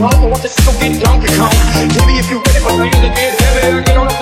home, I want to go get Donkey Kong. Maybe if you're ready but now you're the dead heavy. I get on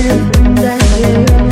人在天涯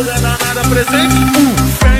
toda danada presente. Um,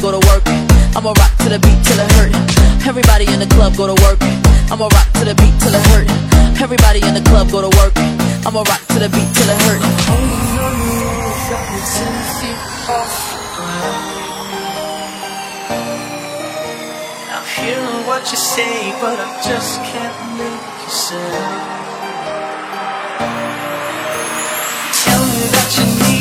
go to work. I'ma rock to the beat till it hurt. Everybody in the club go to work. I'ma rock to the beat till it hurt. Everybody in the club go to work. I'ma rock to the beat till it hurt. I'm hearing what you say, but I just can't make you say. Tell me that you need.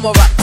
I'ma rock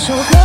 首歌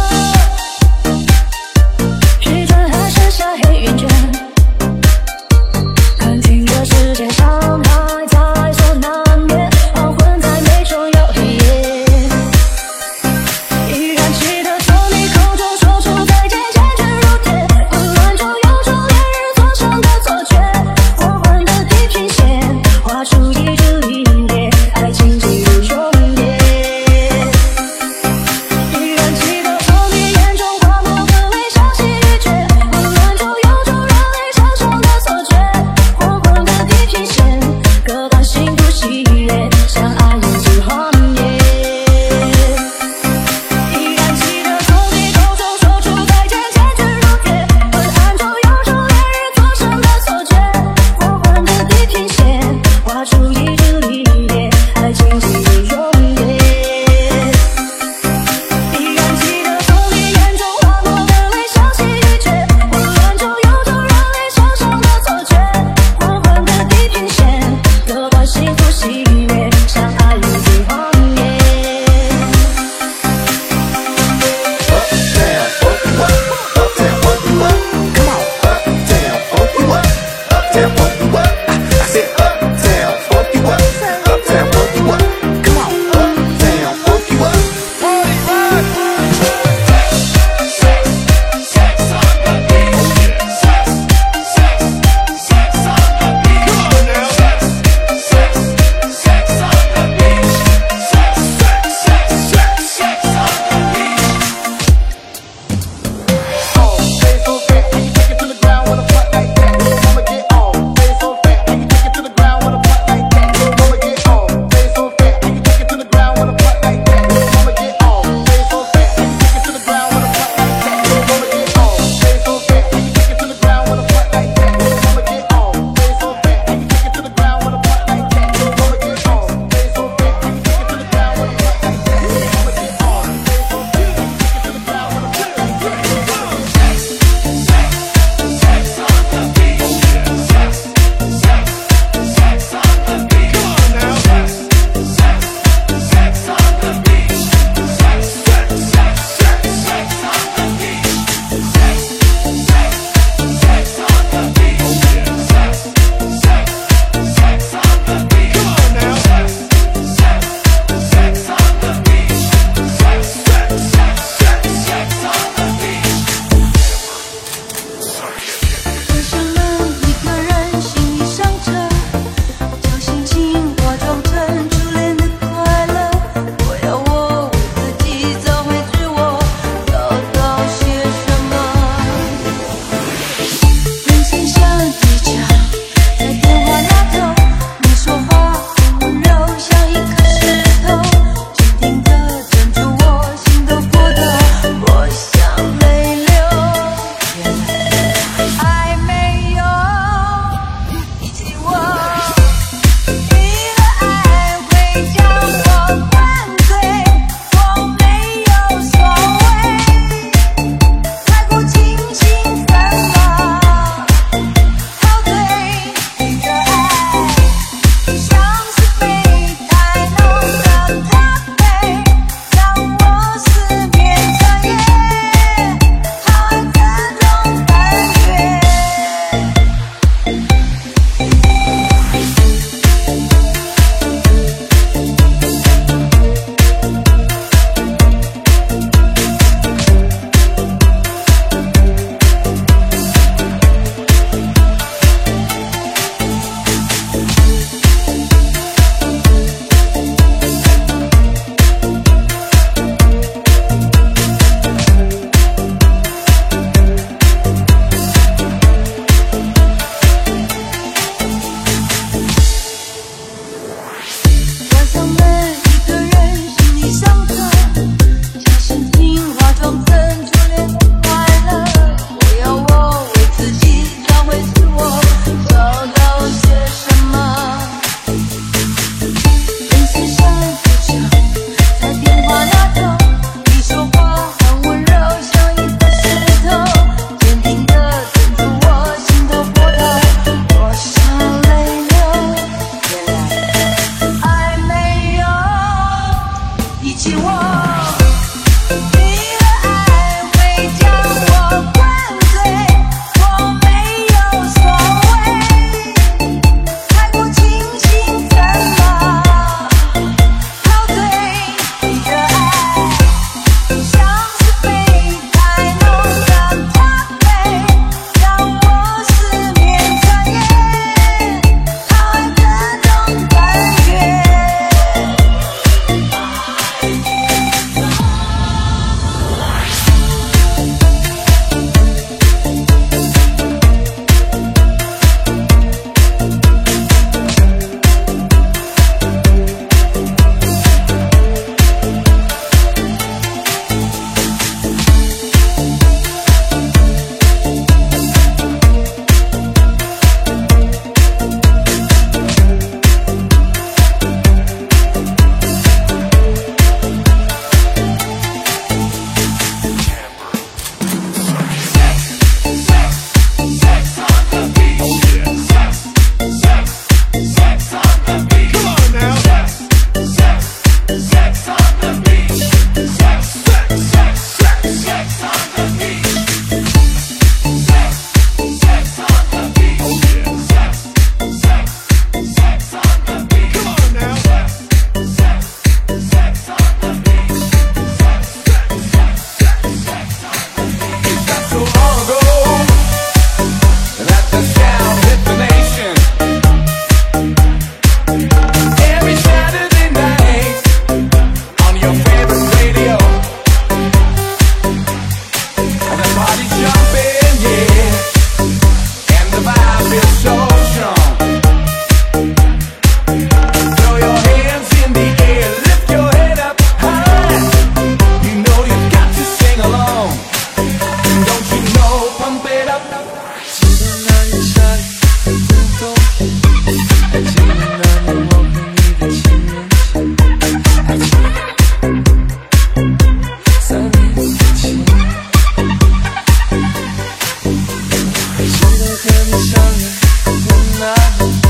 想念，无奈。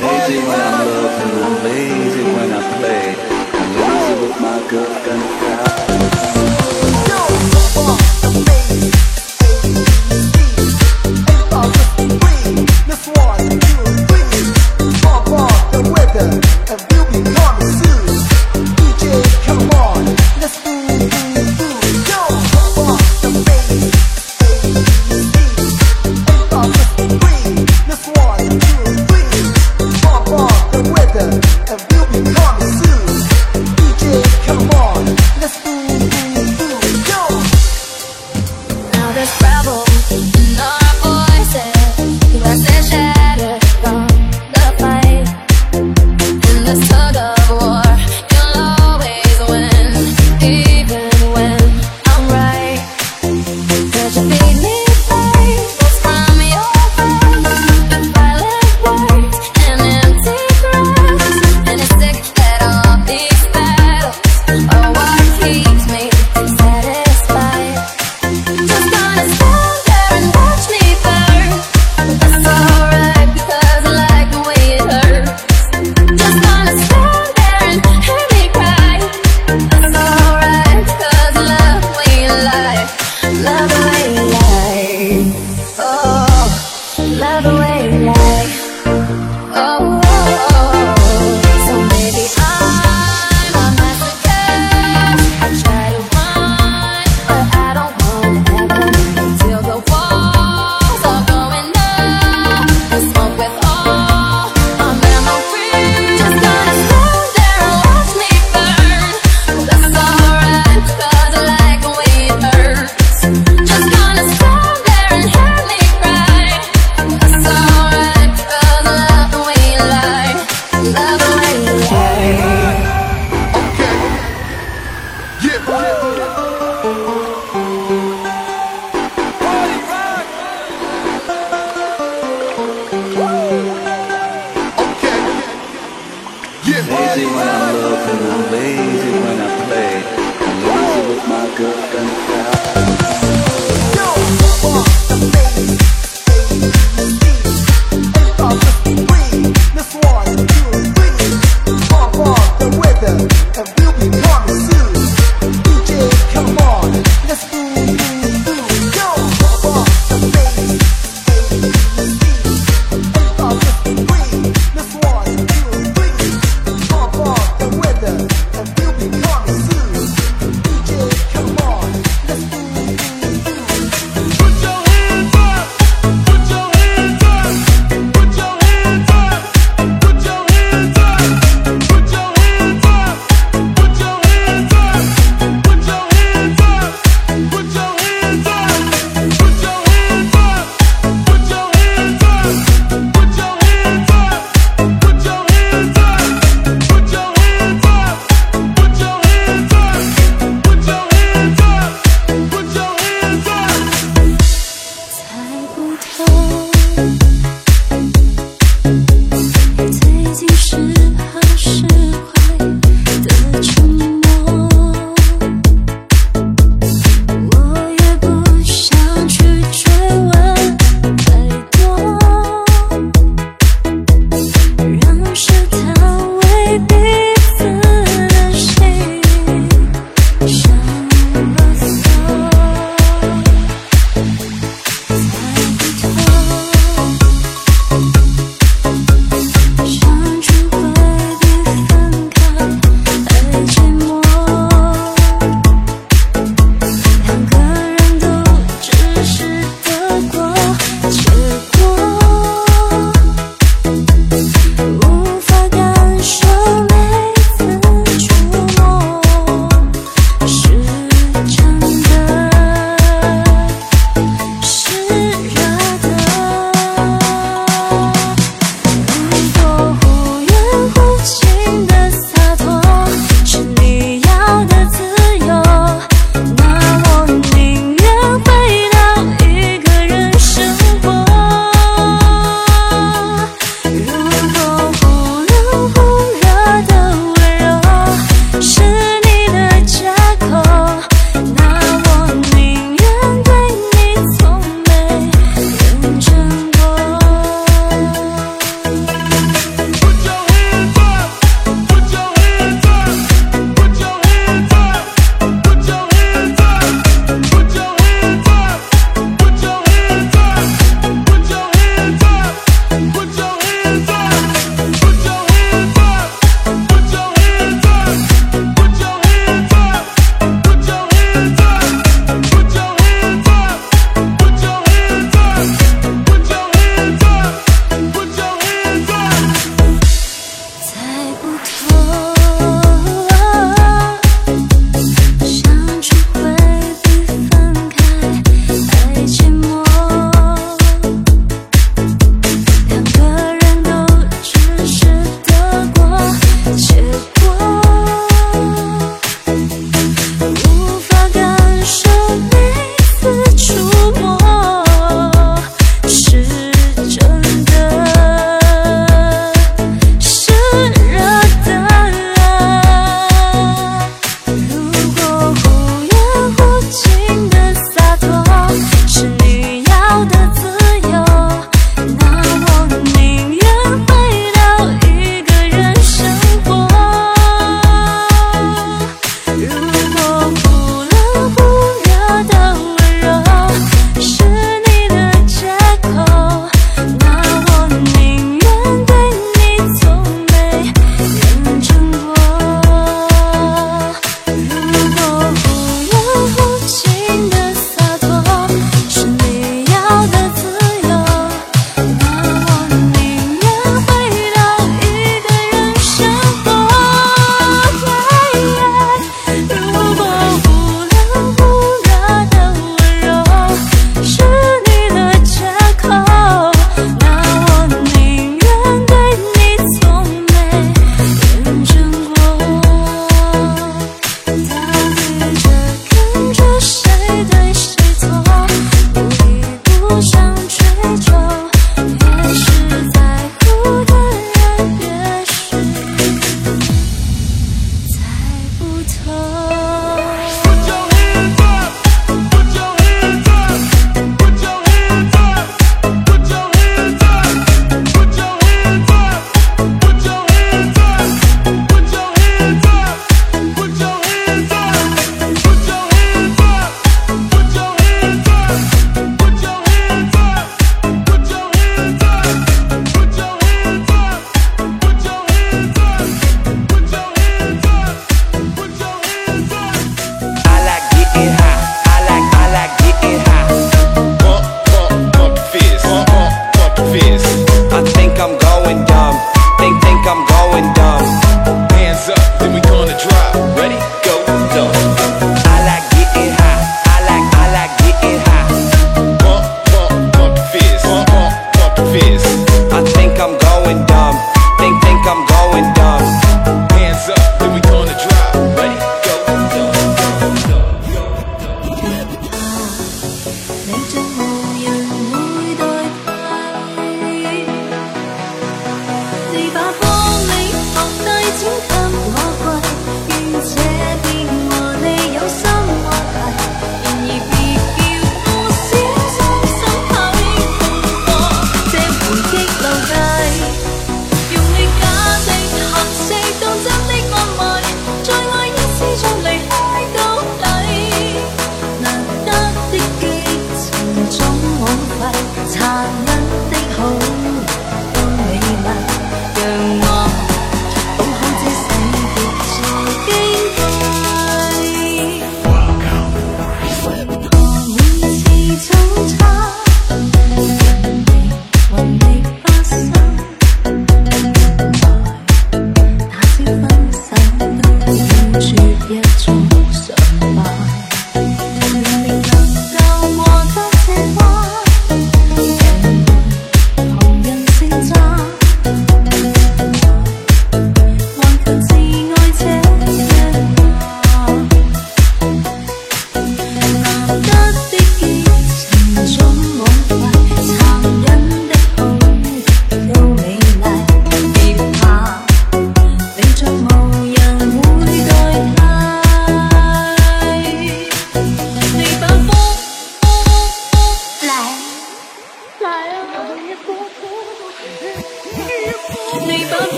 Lazy when I love and I'm lazy when I play. I'm lazy with my girlfriend.